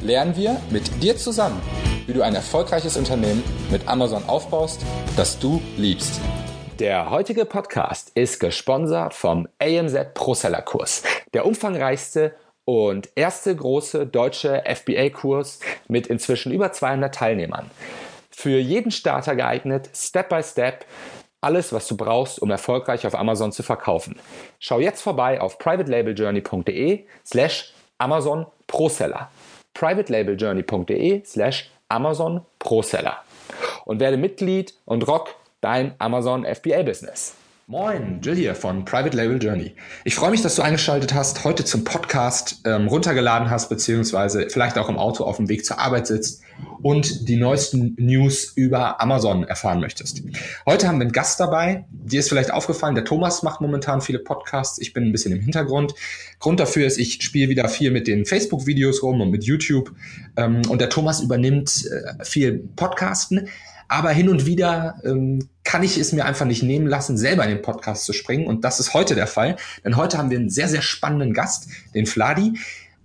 lernen wir mit dir zusammen, wie du ein erfolgreiches Unternehmen mit Amazon aufbaust, das du liebst. Der heutige Podcast ist gesponsert vom AMZ Pro Seller Kurs, der umfangreichste und erste große deutsche FBA-Kurs mit inzwischen über 200 Teilnehmern. Für jeden Starter geeignet, Step by Step, alles, was du brauchst, um erfolgreich auf Amazon zu verkaufen. Schau jetzt vorbei auf privatelabeljourney.de slash Amazon Proseller. privatelabeljourney.de slash Amazon Proseller. Und werde Mitglied und rock dein Amazon FBA Business. Moin, Jill hier von Private Label Journey. Ich freue mich, dass du eingeschaltet hast, heute zum Podcast ähm, runtergeladen hast, beziehungsweise vielleicht auch im Auto auf dem Weg zur Arbeit sitzt und die neuesten News über Amazon erfahren möchtest. Heute haben wir einen Gast dabei. Dir ist vielleicht aufgefallen, der Thomas macht momentan viele Podcasts. Ich bin ein bisschen im Hintergrund. Grund dafür ist, ich spiele wieder viel mit den Facebook-Videos rum und mit YouTube. Ähm, und der Thomas übernimmt äh, viel Podcasten. Aber hin und wieder ähm, kann ich es mir einfach nicht nehmen lassen, selber in den Podcast zu springen. Und das ist heute der Fall. Denn heute haben wir einen sehr, sehr spannenden Gast, den Fladi.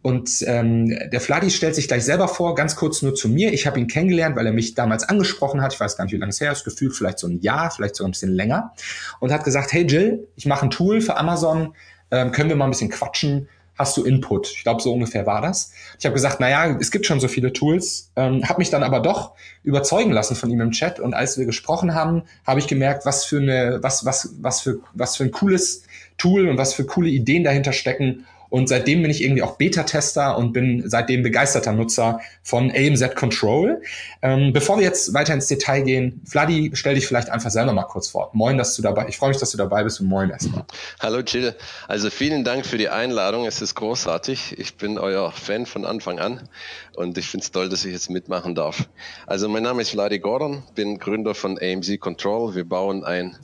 Und ähm, der Fladi stellt sich gleich selber vor, ganz kurz nur zu mir. Ich habe ihn kennengelernt, weil er mich damals angesprochen hat. Ich weiß gar nicht, wie lange es her ist, gefühlt vielleicht so ein Jahr, vielleicht sogar ein bisschen länger. Und hat gesagt, hey Jill, ich mache ein Tool für Amazon, ähm, können wir mal ein bisschen quatschen hast du Input. Ich glaube, so ungefähr war das. Ich habe gesagt, naja, es gibt schon so viele Tools, ähm, habe mich dann aber doch überzeugen lassen von ihm im Chat. Und als wir gesprochen haben, habe ich gemerkt, was für eine, was, was, was für, was für ein cooles Tool und was für coole Ideen dahinter stecken und seitdem bin ich irgendwie auch Beta-Tester und bin seitdem begeisterter Nutzer von AMZ Control. Ähm, bevor wir jetzt weiter ins Detail gehen, Vladi, stell dich vielleicht einfach selber mal kurz vor. Moin, dass du dabei, ich freue mich, dass du dabei bist und moin erstmal. Hallo Jill. Also vielen Dank für die Einladung. Es ist großartig. Ich bin euer Fan von Anfang an und ich finde es toll, dass ich jetzt mitmachen darf. Also mein Name ist Vladi Gordon, bin Gründer von AMZ Control. Wir bauen ein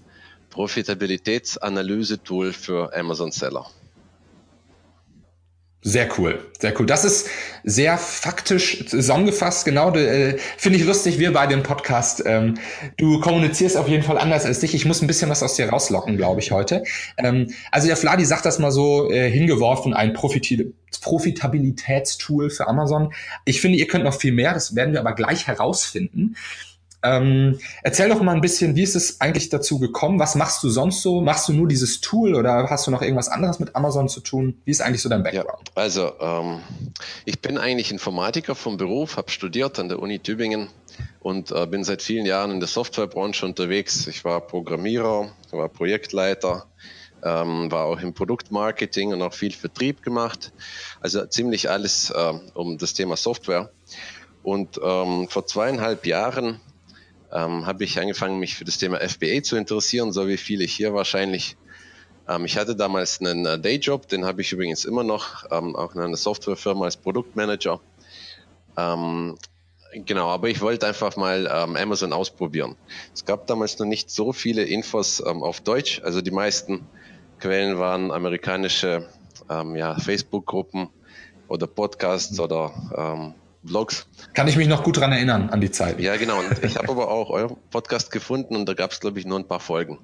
Profitabilitätsanalyse-Tool für Amazon Seller. Sehr cool, sehr cool. Das ist sehr faktisch zusammengefasst. Genau, äh, finde ich lustig. Wir bei dem Podcast. Ähm, du kommunizierst auf jeden Fall anders als dich. Ich muss ein bisschen was aus dir rauslocken, glaube ich heute. Ähm, also der Fladi sagt das mal so äh, hingeworfen: ein Profit Profitabilitätstool für Amazon. Ich finde, ihr könnt noch viel mehr. Das werden wir aber gleich herausfinden. Ähm, erzähl doch mal ein bisschen, wie ist es eigentlich dazu gekommen? Was machst du sonst so? Machst du nur dieses Tool oder hast du noch irgendwas anderes mit Amazon zu tun? Wie ist eigentlich so dein Background? Ja, also ähm, ich bin eigentlich Informatiker vom Beruf, habe studiert an der Uni Tübingen und äh, bin seit vielen Jahren in der Softwarebranche unterwegs. Ich war Programmierer, war Projektleiter, ähm, war auch im Produktmarketing und auch viel Vertrieb gemacht. Also ziemlich alles äh, um das Thema Software. Und ähm, vor zweieinhalb Jahren ähm, habe ich angefangen, mich für das Thema FBA zu interessieren, so wie viele hier wahrscheinlich. Ähm, ich hatte damals einen äh, Dayjob, den habe ich übrigens immer noch, ähm, auch in einer Softwarefirma als Produktmanager. Ähm, genau, aber ich wollte einfach mal ähm, Amazon ausprobieren. Es gab damals noch nicht so viele Infos ähm, auf Deutsch, also die meisten Quellen waren amerikanische ja, Facebook-Gruppen oder Podcasts oder Vlogs. Kann ich mich noch gut dran erinnern an die Zeit. Ja, genau. Und ich habe aber auch euren Podcast gefunden und da gab es, glaube ich, nur ein paar Folgen.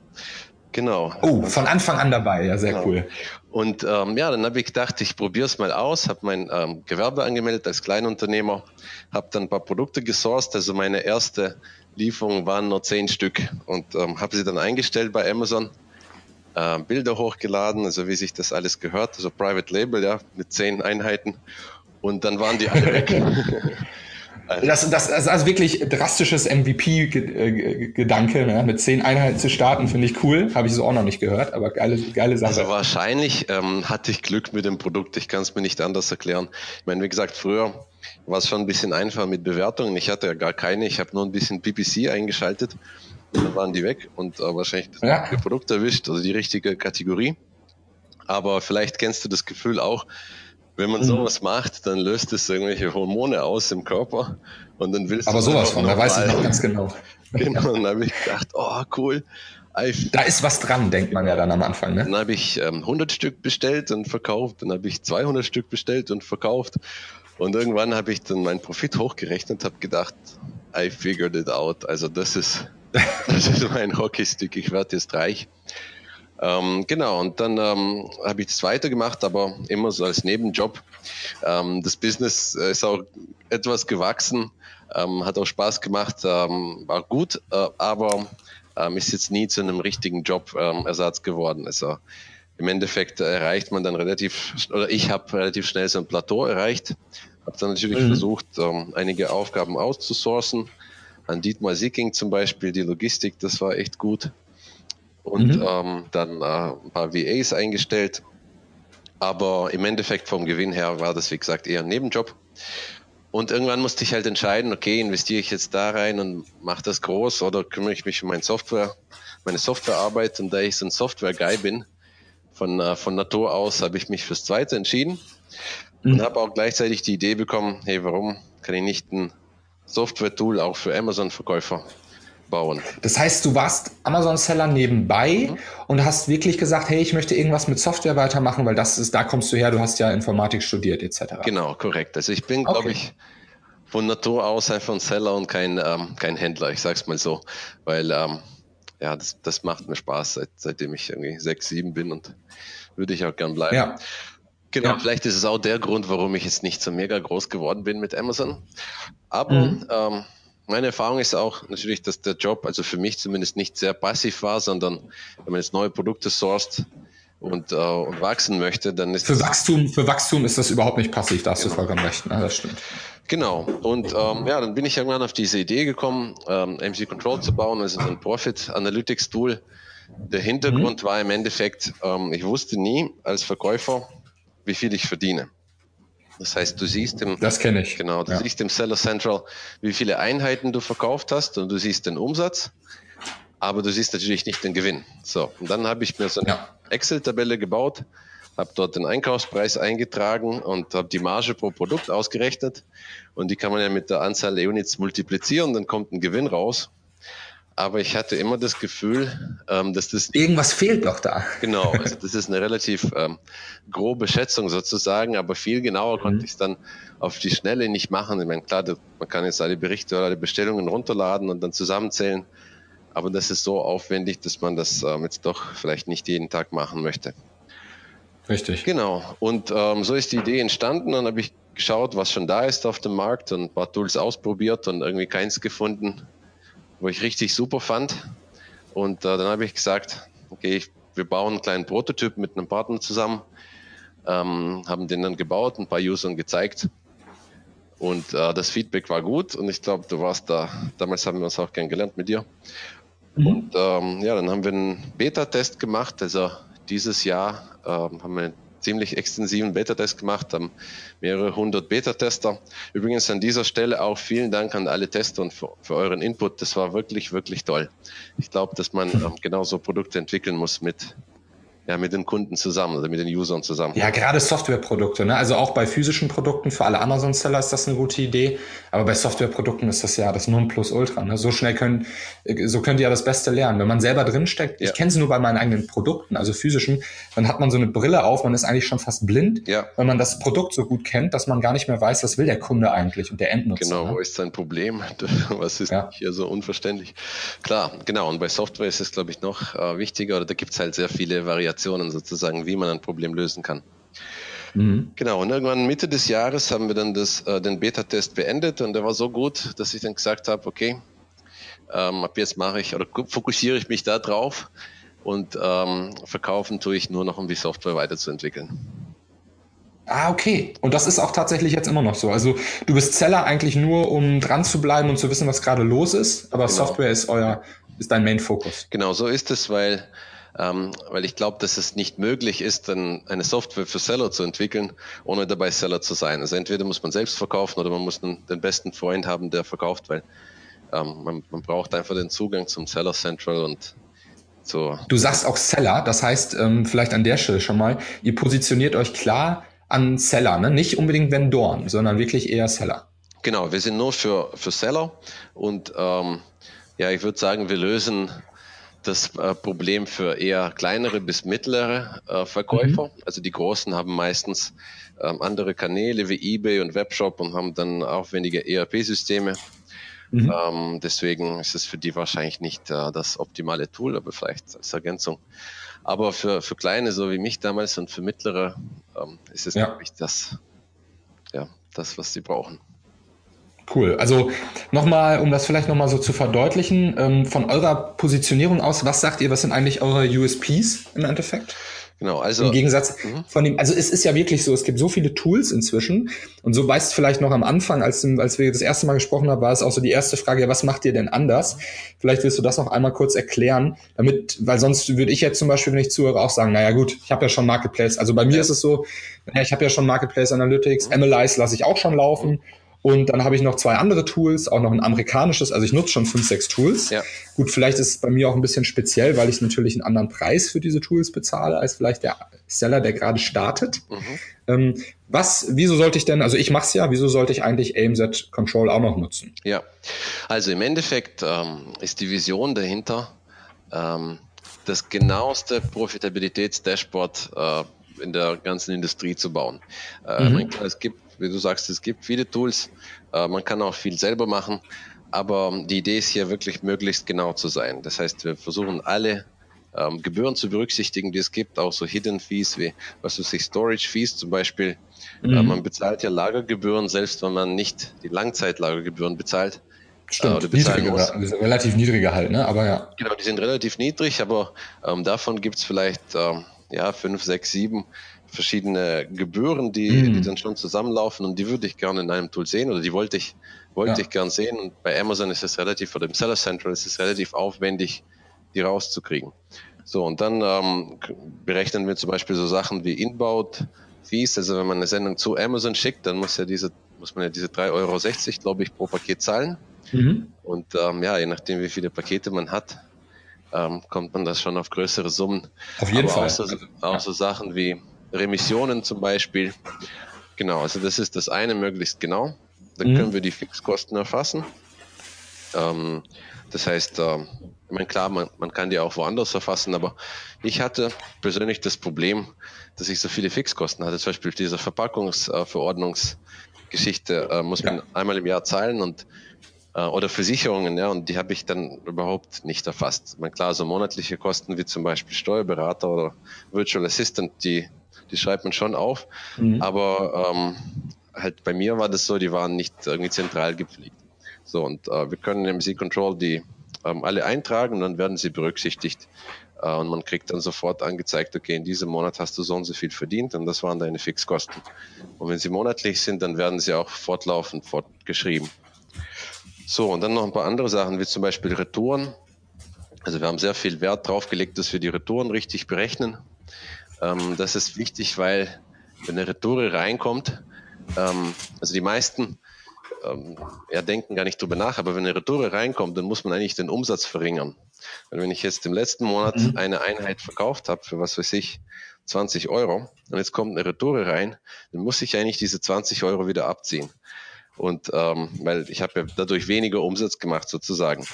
Genau. Oh, von Anfang an dabei, ja, sehr genau. cool. Und ähm, ja, dann habe ich gedacht, ich probiere es mal aus, habe mein ähm, Gewerbe angemeldet als Kleinunternehmer, habe dann ein paar Produkte gesourced, also meine erste Lieferung waren nur zehn Stück und ähm, habe sie dann eingestellt bei Amazon, äh, Bilder hochgeladen, also wie sich das alles gehört, also Private Label, ja, mit zehn Einheiten und dann waren die alle weg. Das, das, das ist also wirklich drastisches MVP-Gedanke, ne? mit zehn Einheiten zu starten, finde ich cool. Habe ich so auch noch nicht gehört, aber geile, geile Sache. Also wahrscheinlich ähm, hatte ich Glück mit dem Produkt. Ich kann es mir nicht anders erklären. Ich meine, wie gesagt, früher war es schon ein bisschen einfacher mit Bewertungen. Ich hatte ja gar keine. Ich habe nur ein bisschen PPC eingeschaltet und dann waren die weg und äh, wahrscheinlich das ja. Produkt erwischt, also die richtige Kategorie. Aber vielleicht kennst du das Gefühl auch, wenn man mhm. sowas macht, dann löst es irgendwelche Hormone aus im Körper und dann willst Aber sowas von, da weiß ich noch ganz genau. Genau, dann habe ich gedacht, oh cool. Da ist was dran, denkt man ja dann am Anfang. Ne? Dann habe ich ähm, 100 Stück bestellt und verkauft, dann habe ich 200 Stück bestellt und verkauft und irgendwann habe ich dann meinen Profit hochgerechnet, habe gedacht, I figured it out. Also das ist, das ist mein Hockeystick, ich werde jetzt reich. Ähm, genau, und dann ähm, habe ich das weitergemacht, aber immer so als Nebenjob. Ähm, das Business äh, ist auch etwas gewachsen, ähm, hat auch Spaß gemacht, ähm, war gut, äh, aber ähm, ist jetzt nie zu einem richtigen Jobersatz geworden. Also im Endeffekt erreicht man dann relativ, oder ich habe relativ schnell so ein Plateau erreicht, habe dann natürlich mhm. versucht, einige Aufgaben auszusourcen. An Dietmar Sicking zum Beispiel, die Logistik, das war echt gut und mhm. ähm, dann äh, ein paar VAs eingestellt. Aber im Endeffekt vom Gewinn her war das, wie gesagt, eher ein Nebenjob. Und irgendwann musste ich halt entscheiden, okay, investiere ich jetzt da rein und mache das groß oder kümmere ich mich um meine Software, meine Softwarearbeit. Und da ich so ein Software-Guy bin, von, äh, von Natur aus, habe ich mich fürs Zweite entschieden mhm. und habe auch gleichzeitig die Idee bekommen, hey, warum kann ich nicht ein Software-Tool auch für Amazon-Verkäufer bauen. Das heißt, du warst Amazon-Seller nebenbei mhm. und hast wirklich gesagt, hey, ich möchte irgendwas mit Software weitermachen, weil das ist, da kommst du her, du hast ja Informatik studiert etc. Genau, korrekt. Also ich bin, okay. glaube ich, von Natur aus einfach ein Seller und kein, ähm, kein Händler, ich sag's mal so. Weil ähm, ja, das, das macht mir Spaß, seit, seitdem ich irgendwie sechs, sieben bin und würde ich auch gern bleiben. Ja. Genau, ja. vielleicht ist es auch der Grund, warum ich jetzt nicht so mega groß geworden bin mit Amazon. Aber mhm. ähm, meine Erfahrung ist auch natürlich, dass der Job, also für mich zumindest nicht sehr passiv war, sondern wenn man jetzt neue Produkte sourced und, äh, und wachsen möchte, dann ist für Wachstum für Wachstum ist das überhaupt nicht passiv. Da hast genau. du vollkommen recht. Ja, das stimmt. Genau. Und ähm, ja, dann bin ich irgendwann auf diese Idee gekommen, ähm, MC Control zu bauen, also ein Profit Analytics Tool. Der Hintergrund mhm. war im Endeffekt, ähm, ich wusste nie als Verkäufer, wie viel ich verdiene. Das heißt, du siehst im, das kenne ich. Genau, du ja. siehst im Seller Central, wie viele Einheiten du verkauft hast und du siehst den Umsatz, aber du siehst natürlich nicht den Gewinn. So, und dann habe ich mir so eine ja. Excel-Tabelle gebaut, habe dort den Einkaufspreis eingetragen und habe die Marge pro Produkt ausgerechnet und die kann man ja mit der Anzahl der Units multiplizieren, dann kommt ein Gewinn raus aber ich hatte immer das Gefühl, ähm, dass das irgendwas fehlt doch da. Genau, also das ist eine relativ ähm, grobe Schätzung sozusagen, aber viel genauer mhm. konnte ich es dann auf die Schnelle nicht machen. Ich meine, klar, man kann jetzt alle Berichte oder alle Bestellungen runterladen und dann zusammenzählen, aber das ist so aufwendig, dass man das ähm, jetzt doch vielleicht nicht jeden Tag machen möchte. Richtig. Genau. Und ähm, so ist die Idee entstanden. Dann habe ich geschaut, was schon da ist auf dem Markt und ein paar Tools ausprobiert und irgendwie keins gefunden, wo ich richtig super fand. Und äh, dann habe ich gesagt, okay, wir bauen einen kleinen Prototyp mit einem Partner zusammen, ähm, haben den dann gebaut, ein paar Usern gezeigt. Und äh, das Feedback war gut und ich glaube, du warst da, damals haben wir uns auch gern gelernt mit dir. Mhm. Und ähm, ja, dann haben wir einen Beta-Test gemacht. Also dieses Jahr ähm, haben wir ziemlich extensiven Beta-Test gemacht, haben mehrere hundert Beta-Tester. Übrigens an dieser Stelle auch vielen Dank an alle Tester und für, für euren Input. Das war wirklich, wirklich toll. Ich glaube, dass man ähm, genauso Produkte entwickeln muss mit ja, mit den Kunden zusammen oder mit den Usern zusammen. Ja, gerade Softwareprodukte. Ne? Also auch bei physischen Produkten, für alle Amazon-Seller ist das eine gute Idee. Aber bei Softwareprodukten ist das ja das Nonplusultra. Ne? So schnell können, so könnt ihr ja das Beste lernen. Wenn man selber drinsteckt, ja. ich kenne es nur bei meinen eigenen Produkten, also physischen, dann hat man so eine Brille auf, man ist eigentlich schon fast blind, ja. weil man das Produkt so gut kennt, dass man gar nicht mehr weiß, was will der Kunde eigentlich und der Endnutzer. Genau, ne? wo ist sein Problem? Was ist ja. hier so unverständlich? Klar, genau. Und bei Software ist es, glaube ich, noch äh, wichtiger, oder da gibt es halt sehr viele Variationen Variationen sozusagen, wie man ein Problem lösen kann. Mhm. Genau, und irgendwann Mitte des Jahres haben wir dann das, äh, den Beta-Test beendet und der war so gut, dass ich dann gesagt habe, okay, ähm, ab jetzt mache ich oder fokussiere ich mich da drauf und ähm, verkaufen tue ich nur noch, um die Software weiterzuentwickeln. Ah, okay. Und das ist auch tatsächlich jetzt immer noch so. Also du bist Seller eigentlich nur, um dran zu bleiben und zu wissen, was gerade los ist, aber genau. Software ist euer, ist dein Main-Fokus. Genau, so ist es, weil ähm, weil ich glaube, dass es nicht möglich ist, eine Software für Seller zu entwickeln, ohne dabei Seller zu sein. Also entweder muss man selbst verkaufen oder man muss einen, den besten Freund haben, der verkauft, weil ähm, man, man braucht einfach den Zugang zum Seller Central und so. Du sagst auch Seller, das heißt, ähm, vielleicht an der Stelle schon mal, ihr positioniert euch klar an Seller, ne? nicht unbedingt Vendoren, sondern wirklich eher Seller. Genau, wir sind nur für, für Seller und ähm, ja, ich würde sagen, wir lösen das äh, Problem für eher kleinere bis mittlere äh, Verkäufer. Mhm. Also die Großen haben meistens ähm, andere Kanäle wie eBay und Webshop und haben dann aufwendige ERP-Systeme. Mhm. Ähm, deswegen ist es für die wahrscheinlich nicht äh, das optimale Tool, aber vielleicht als Ergänzung. Aber für, für kleine, so wie mich damals und für mittlere, ähm, ist es, ja. glaube ich, das, ja, das, was sie brauchen. Cool. Also nochmal, um das vielleicht nochmal so zu verdeutlichen, ähm, von eurer Positionierung aus, was sagt ihr, was sind eigentlich eure USPs im Endeffekt? Genau, also. Im Gegensatz mhm. von dem, also es ist ja wirklich so, es gibt so viele Tools inzwischen. Und so weißt vielleicht noch am Anfang, als, als wir das erste Mal gesprochen haben, war es auch so die erste Frage, ja, was macht ihr denn anders? Vielleicht willst du das noch einmal kurz erklären, damit, weil sonst würde ich jetzt zum Beispiel, wenn ich zuhöre, auch sagen, naja gut, ich habe ja schon Marketplace. Also bei mir ja. ist es so, naja, ich habe ja schon Marketplace Analytics, mhm. MLIs lasse ich auch schon laufen. Mhm. Und dann habe ich noch zwei andere Tools, auch noch ein amerikanisches. Also ich nutze schon fünf, sechs Tools. Ja. Gut, vielleicht ist es bei mir auch ein bisschen speziell, weil ich natürlich einen anderen Preis für diese Tools bezahle, als vielleicht der Seller, der gerade startet. Mhm. Ähm, was, wieso sollte ich denn, also ich mache es ja, wieso sollte ich eigentlich AMZ Control auch noch nutzen? Ja, also im Endeffekt ähm, ist die Vision dahinter, ähm, das genaueste Profitabilitätsdashboard äh, in der ganzen Industrie zu bauen. Äh, mhm. Es gibt wie du sagst, es gibt viele Tools, äh, man kann auch viel selber machen, aber die Idee ist hier wirklich möglichst genau zu sein. Das heißt, wir versuchen alle ähm, Gebühren zu berücksichtigen, die es gibt, auch so Hidden Fees wie, was weiß ich, Storage Fees zum Beispiel. Äh, mhm. Äh, man bezahlt ja Lagergebühren, selbst wenn man nicht die Langzeitlagergebühren bezahlt. Stimmt, äh, niedrige, muss. relativ niedrige halt, ne? Aber ja. Genau, die sind relativ niedrig, aber ähm, davon gibt es vielleicht ähm, ja fünf, sechs, sieben verschiedene Gebühren, die, mhm. die dann schon zusammenlaufen und die würde ich gerne in einem Tool sehen oder die wollte ich, wollte ja. ich gern sehen. Und bei Amazon ist es relativ, oder im Seller Central ist es relativ aufwendig, die rauszukriegen. So, und dann ähm, berechnen wir zum Beispiel so Sachen wie Inbound Fees. Also wenn man eine Sendung zu Amazon schickt, dann muss ja diese, muss man ja diese 3,60 Euro, glaube ich, pro Paket zahlen. Mhm. Und ähm, ja, je nachdem, wie viele Pakete man hat, ähm, kommt man das schon auf größere Summen. Auf jeden Aber Fall. Auch so, auch so Sachen wie Remissionen zum Beispiel. Genau, also das ist das eine möglichst genau. Dann mhm. können wir die Fixkosten erfassen. Ähm, das heißt, äh, ich meine, klar, man, man kann die auch woanders erfassen, aber ich hatte persönlich das Problem, dass ich so viele Fixkosten hatte. Zum Beispiel diese Verpackungsverordnungsgeschichte äh, muss man einmal im Jahr zahlen und äh, oder Versicherungen, ja, und die habe ich dann überhaupt nicht erfasst. Ich meine, klar, so monatliche Kosten wie zum Beispiel Steuerberater oder Virtual Assistant, die die schreibt man schon auf. Mhm. Aber ähm, halt bei mir war das so, die waren nicht irgendwie zentral gepflegt. So, und äh, wir können im C-Control die ähm, alle eintragen und dann werden sie berücksichtigt. Äh, und man kriegt dann sofort angezeigt, okay, in diesem Monat hast du so und so viel verdient und das waren deine Fixkosten. Und wenn sie monatlich sind, dann werden sie auch fortlaufend fortgeschrieben. So, und dann noch ein paar andere Sachen, wie zum Beispiel Retouren. Also wir haben sehr viel Wert drauf gelegt, dass wir die Retouren richtig berechnen. Ähm, das ist wichtig, weil wenn eine Retoure reinkommt, ähm, also die meisten ähm, ja, denken gar nicht drüber nach, aber wenn eine Retoure reinkommt, dann muss man eigentlich den Umsatz verringern. Weil wenn ich jetzt im letzten Monat mhm. eine Einheit verkauft habe für was weiß ich, 20 Euro und jetzt kommt eine Retoure rein, dann muss ich eigentlich diese 20 Euro wieder abziehen. Und ähm, weil ich habe ja dadurch weniger Umsatz gemacht sozusagen.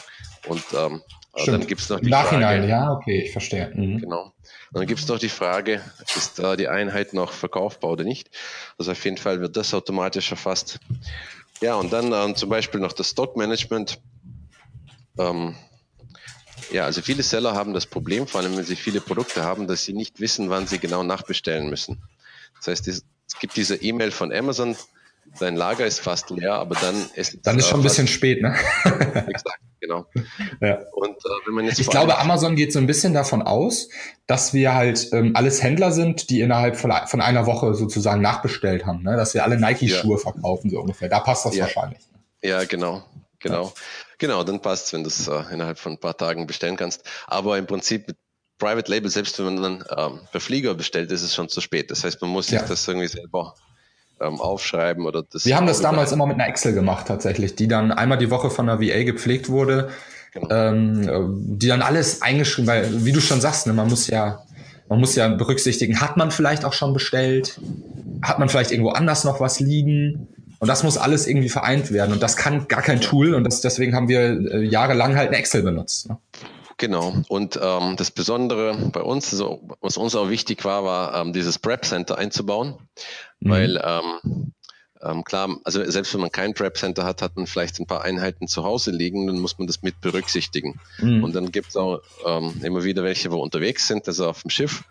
Und ähm, dann gibt's noch die Nachhinein, Frage, ja, okay, ich verstehe. Mhm. Genau. Und dann gibt es noch die Frage, ist da die Einheit noch verkaufbar oder nicht? Also auf jeden Fall wird das automatisch erfasst. Ja, und dann ähm, zum Beispiel noch das Stockmanagement. Ähm, ja, also viele Seller haben das Problem, vor allem wenn sie viele Produkte haben, dass sie nicht wissen, wann sie genau nachbestellen müssen. Das heißt, es gibt diese E-Mail von Amazon, dein Lager ist fast leer, aber dann ist Dann ist schon ein bisschen spät, ne? exakt, genau. Ja. Und äh, wenn man jetzt ich glaube, Amazon geht so ein bisschen davon aus, dass wir halt ähm, alles Händler sind, die innerhalb von, von einer Woche sozusagen nachbestellt haben, ne? Dass wir alle Nike-Schuhe ja. verkaufen, so ungefähr. Da passt das ja. wahrscheinlich. Ja, genau. Genau. Ja. Genau, dann passt wenn du es äh, innerhalb von ein paar Tagen bestellen kannst. Aber im Prinzip mit Private Label, selbst wenn man dann ähm, per Flieger bestellt, ist es schon zu spät. Das heißt, man muss sich das irgendwie selber ähm, aufschreiben oder das. Wir haben das damals immer mit einer Excel gemacht tatsächlich, die dann einmal die Woche von der VA gepflegt wurde, genau. ähm, die dann alles eingeschrieben, weil wie du schon sagst, ne, man muss ja man muss ja berücksichtigen, hat man vielleicht auch schon bestellt? hat man vielleicht irgendwo anders noch was liegen? Und das muss alles irgendwie vereint werden. Und das kann gar kein Tool. Und das, deswegen haben wir äh, jahrelang halt ein Excel benutzt. Ne? Genau. Und ähm, das Besondere bei uns, also, was uns auch wichtig war, war ähm, dieses Prep Center einzubauen, mhm. weil ähm, ähm, klar, also selbst wenn man kein Prep Center hat, hat man vielleicht ein paar Einheiten zu Hause liegen, dann muss man das mit berücksichtigen. Mhm. Und dann gibt es auch ähm, immer wieder welche, wo unterwegs sind, also auf dem Schiff.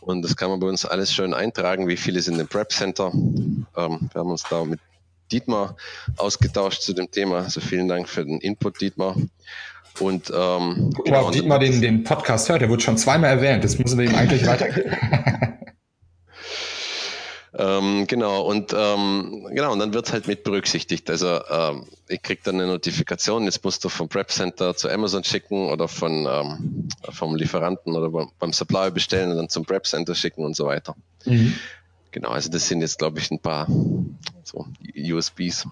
Und das kann man bei uns alles schön eintragen, wie viele sind im Prep Center. Ähm, wir haben uns da mit Dietmar ausgetauscht zu dem Thema. Also vielen Dank für den Input, Dietmar. Und ähm, Guck genau, mal, Dietmar den, den Podcast hört, der wurde schon zweimal erwähnt. Das müssen wir ihm eigentlich weitergeben. Ähm, genau, und ähm, genau, und dann wird halt mit berücksichtigt. Also ähm, ich krieg dann eine Notifikation, jetzt musst du vom Prep Center zu Amazon schicken oder von ähm, vom Lieferanten oder beim, beim Supplier bestellen und dann zum Prep Center schicken und so weiter. Mhm. Genau, also das sind jetzt, glaube ich, ein paar so USBs.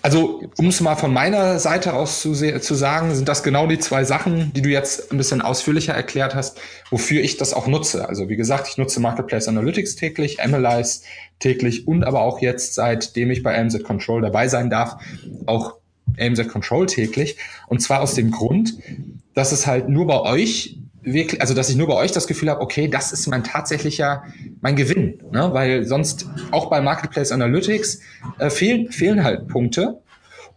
Also, um es mal von meiner Seite aus zu, zu, sagen, sind das genau die zwei Sachen, die du jetzt ein bisschen ausführlicher erklärt hast, wofür ich das auch nutze. Also, wie gesagt, ich nutze Marketplace Analytics täglich, Analyze täglich und aber auch jetzt, seitdem ich bei AMZ Control dabei sein darf, auch AMZ Control täglich. Und zwar aus dem Grund, dass es halt nur bei euch wirklich, also dass ich nur bei euch das Gefühl habe, okay, das ist mein tatsächlicher, mein Gewinn, ne? weil sonst auch bei Marketplace Analytics äh, fehlen, fehlen halt Punkte.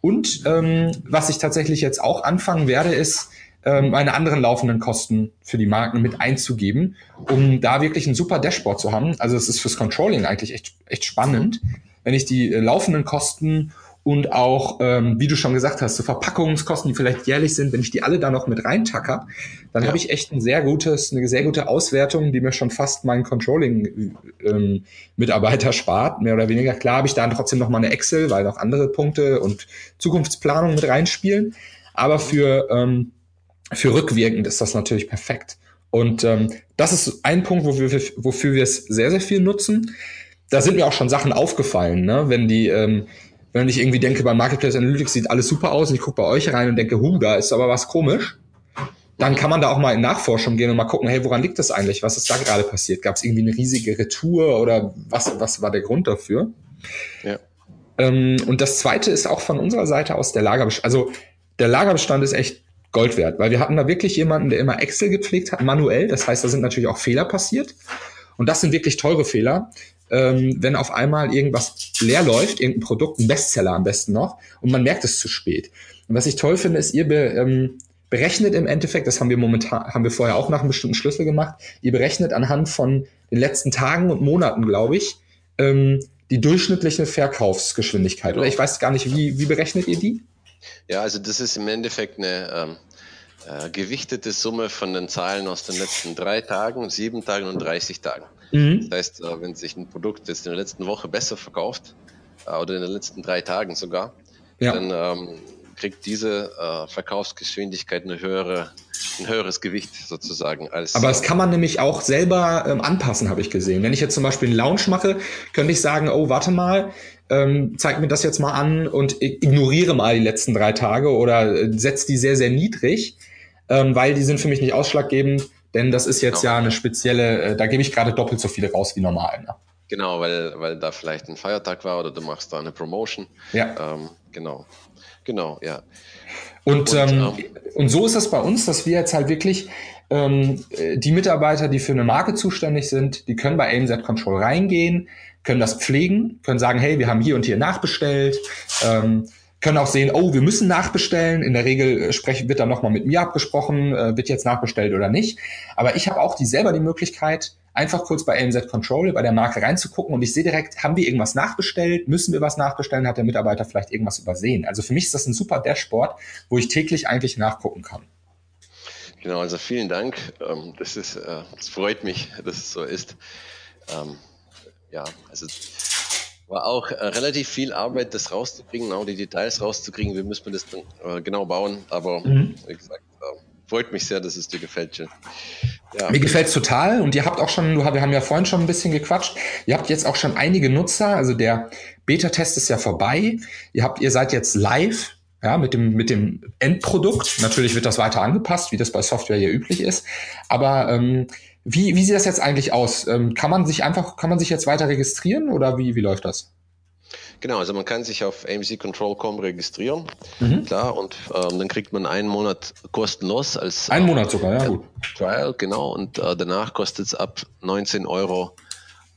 Und ähm, was ich tatsächlich jetzt auch anfangen werde, ist, ähm, meine anderen laufenden Kosten für die Marken mit einzugeben, um da wirklich ein super Dashboard zu haben. Also es ist fürs Controlling eigentlich echt, echt spannend, wenn ich die äh, laufenden Kosten und auch, ähm, wie du schon gesagt hast, so Verpackungskosten, die vielleicht jährlich sind, wenn ich die alle da noch mit reintacker, dann ja. habe ich echt ein sehr gutes, eine sehr gute Auswertung, die mir schon fast meinen Controlling-Mitarbeiter ähm, spart, mehr oder weniger. Klar habe ich da trotzdem noch mal eine Excel, weil noch andere Punkte und Zukunftsplanung mit reinspielen. Aber für, ähm, für rückwirkend ist das natürlich perfekt. Und ähm, das ist ein Punkt, wofür wir, wofür wir es sehr, sehr viel nutzen. Da sind mir auch schon Sachen aufgefallen, ne? wenn die ähm, wenn ich irgendwie denke, beim Marketplace Analytics sieht alles super aus und ich gucke bei euch rein und denke, hu, da ist aber was komisch, dann kann man da auch mal in Nachforschung gehen und mal gucken, hey, woran liegt das eigentlich? Was ist da gerade passiert? Gab es irgendwie eine riesige Retour oder was, was war der Grund dafür? Ja. Ähm, und das zweite ist auch von unserer Seite aus der Lagerbestand. Also der Lagerbestand ist echt Gold wert, weil wir hatten da wirklich jemanden, der immer Excel gepflegt hat, manuell. Das heißt, da sind natürlich auch Fehler passiert. Und das sind wirklich teure Fehler ähm, wenn auf einmal irgendwas leer läuft, irgendein Produkt, ein Bestseller am besten noch, und man merkt es zu spät. Und was ich toll finde, ist, ihr be, ähm, berechnet im Endeffekt, das haben wir momentan, haben wir vorher auch nach einem bestimmten Schlüssel gemacht, ihr berechnet anhand von den letzten Tagen und Monaten, glaube ich, ähm, die durchschnittliche Verkaufsgeschwindigkeit. Oder ich weiß gar nicht, wie, wie berechnet ihr die? Ja, also das ist im Endeffekt eine ähm, äh, gewichtete Summe von den Zahlen aus den letzten drei Tagen, sieben Tagen und 30 Tagen. Mhm. Das heißt, äh, wenn sich ein Produkt jetzt in der letzten Woche besser verkauft, äh, oder in den letzten drei Tagen sogar, ja. dann ähm, kriegt diese äh, Verkaufsgeschwindigkeit eine höhere, ein höheres Gewicht sozusagen als. Aber das kann man nämlich auch selber ähm, anpassen, habe ich gesehen. Wenn ich jetzt zum Beispiel einen Lounge mache, könnte ich sagen, oh, warte mal, ähm, zeig mir das jetzt mal an und ignoriere mal die letzten drei Tage oder äh, setz die sehr, sehr niedrig, ähm, weil die sind für mich nicht ausschlaggebend denn das ist jetzt genau. ja eine spezielle, äh, da gebe ich gerade doppelt so viele raus wie normal. Ne? Genau, weil, weil da vielleicht ein Feiertag war oder du machst da eine Promotion. Ja. Ähm, genau. Genau, ja. Und, und, ähm, ähm, und so ist es bei uns, dass wir jetzt halt wirklich ähm, die Mitarbeiter, die für eine Marke zuständig sind, die können bei AMZ Control reingehen, können das pflegen, können sagen, hey, wir haben hier und hier nachbestellt. Ähm, können auch sehen, oh, wir müssen nachbestellen. In der Regel äh, sprechen, wird dann nochmal mit mir abgesprochen, äh, wird jetzt nachbestellt oder nicht. Aber ich habe auch die selber die Möglichkeit, einfach kurz bei AMZ Control bei der Marke reinzugucken und ich sehe direkt, haben wir irgendwas nachbestellt? Müssen wir was nachbestellen? Hat der Mitarbeiter vielleicht irgendwas übersehen? Also für mich ist das ein super Dashboard, wo ich täglich eigentlich nachgucken kann. Genau, also vielen Dank. Ähm, das ist, äh, das freut mich, dass es so ist. Ähm, ja, also war auch äh, relativ viel Arbeit, das rauszukriegen, auch die Details rauszukriegen. Wie müssen wir das dann äh, genau bauen? Aber mhm. wie gesagt, äh, freut mich sehr, dass es dir gefällt, Jill. Ja. Mir gefällt's total und ihr habt auch schon, wir haben ja vorhin schon ein bisschen gequatscht, ihr habt jetzt auch schon einige Nutzer, also der Beta-Test ist ja vorbei, ihr habt, ihr seid jetzt live, ja, mit dem, mit dem Endprodukt. Natürlich wird das weiter angepasst, wie das bei Software hier üblich ist, aber ähm, wie, wie sieht das jetzt eigentlich aus? Ähm, kann man sich einfach, kann man sich jetzt weiter registrieren oder wie, wie läuft das? Genau, also man kann sich auf amccontrol.com registrieren, mhm. klar, und ähm, dann kriegt man einen Monat kostenlos als Ein Monat sogar, ja gut. Trial, genau, und äh, danach kostet es ab 19 Euro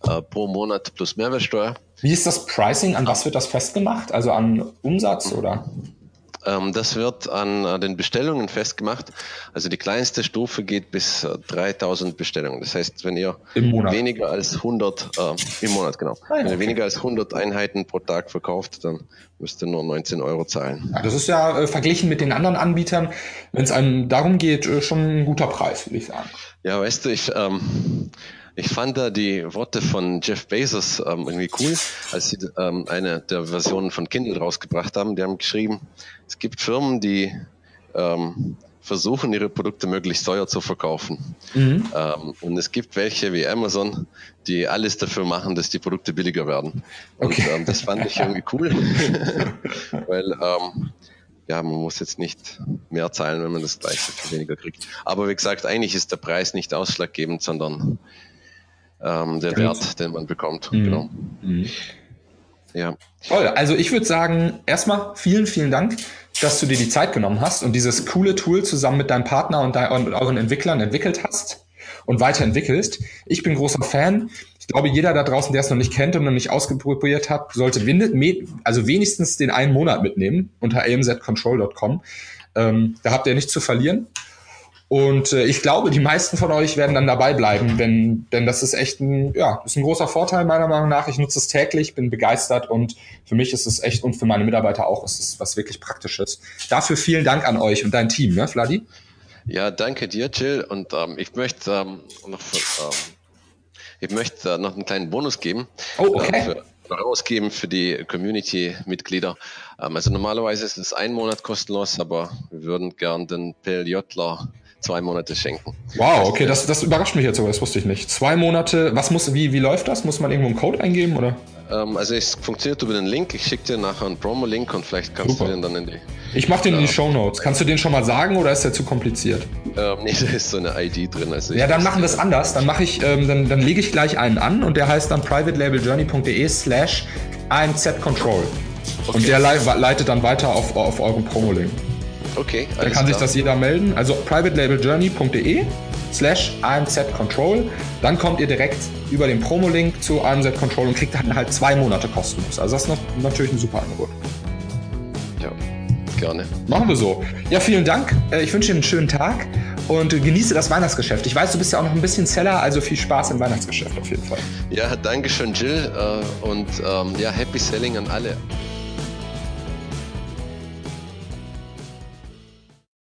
äh, pro Monat plus Mehrwertsteuer. Wie ist das Pricing? An was wird das festgemacht? Also an Umsatz oder? Ähm, das wird an den Bestellungen festgemacht. Also die kleinste Stufe geht bis 3000 äh, Bestellungen. Das heißt, wenn ihr weniger als 100 äh, im Monat genau, ah, wenn ihr weniger als 100 Einheiten pro Tag verkauft, dann müsst ihr nur 19 Euro zahlen. Ja, das ist ja äh, verglichen mit den anderen Anbietern, wenn es einem darum geht, äh, schon ein guter Preis, würde ich sagen. Ja, weißt du, ich ähm, ich fand da die Worte von Jeff Bezos ähm, irgendwie cool, als sie ähm, eine der Versionen von Kindle rausgebracht haben. Die haben geschrieben, es gibt Firmen, die ähm, versuchen, ihre Produkte möglichst teuer zu verkaufen. Mhm. Ähm, und es gibt welche wie Amazon, die alles dafür machen, dass die Produkte billiger werden. Und okay. ähm, das fand ich irgendwie cool, weil ähm, ja, man muss jetzt nicht mehr zahlen, wenn man das gleiche für weniger kriegt. Aber wie gesagt, eigentlich ist der Preis nicht ausschlaggebend, sondern ähm, der Wert, den man bekommt. Mhm. Genau. Mhm. Ja. Toll. Also ich würde sagen, erstmal vielen, vielen Dank, dass du dir die Zeit genommen hast und dieses coole Tool zusammen mit deinem Partner und, dein, und euren Entwicklern entwickelt hast und weiterentwickelst. Ich bin großer Fan. Ich glaube, jeder da draußen, der es noch nicht kennt und noch nicht ausprobiert hat, sollte also wenigstens den einen Monat mitnehmen unter amzcontrol.com. Ähm, da habt ihr nichts zu verlieren. Und äh, ich glaube, die meisten von euch werden dann dabei bleiben, denn, denn das ist echt ein, ja, ist ein großer Vorteil meiner Meinung nach. Ich nutze es täglich, bin begeistert und für mich ist es echt und für meine Mitarbeiter auch, ist es was wirklich Praktisches. Dafür vielen Dank an euch und dein Team, ne, Vladi? Ja, danke dir, Jill. Und ähm, ich möchte ähm, noch, ähm, ich möchte äh, noch einen kleinen Bonus geben. Oh, okay. Äh, für, rausgeben für die Community-Mitglieder. Ähm, also normalerweise ist es ein Monat kostenlos, aber wir würden gern den PLJler zwei Monate schenken. Wow, okay, das, das überrascht mich jetzt sogar, das wusste ich nicht. Zwei Monate, was muss, wie, wie läuft das? Muss man irgendwo einen Code eingeben oder? Ähm, also es funktioniert über den Link. Ich schicke dir nachher einen Promo-Link und vielleicht kannst Super. du den dann in die. Ich mache den in die Show Notes. Kannst du den schon mal sagen oder ist der zu kompliziert? Ähm, nee, da ist so eine ID drin. Also ja, dann machen wir es anders. Dann mache ich, ähm, dann, dann lege ich gleich einen an und der heißt dann privatelabeljourney.de slash amzcontrol. Okay. Und der leitet dann weiter auf, auf euren Promo-Link. Okay. Da kann klar. sich das jeder melden. Also privatelabeljourney.de slash amzcontrol. Dann kommt ihr direkt über den Promo-Link zu AMZ Control und kriegt dann halt zwei Monate kostenlos. Also das ist natürlich ein super Angebot. Ja, gerne. Machen wir so. Ja, vielen Dank. Äh, ich wünsche dir einen schönen Tag und genieße das Weihnachtsgeschäft. Ich weiß, du bist ja auch noch ein bisschen Seller, also viel Spaß im Weihnachtsgeschäft auf jeden Fall. Ja, danke schön, Jill. Äh, und ähm, ja, happy selling an alle.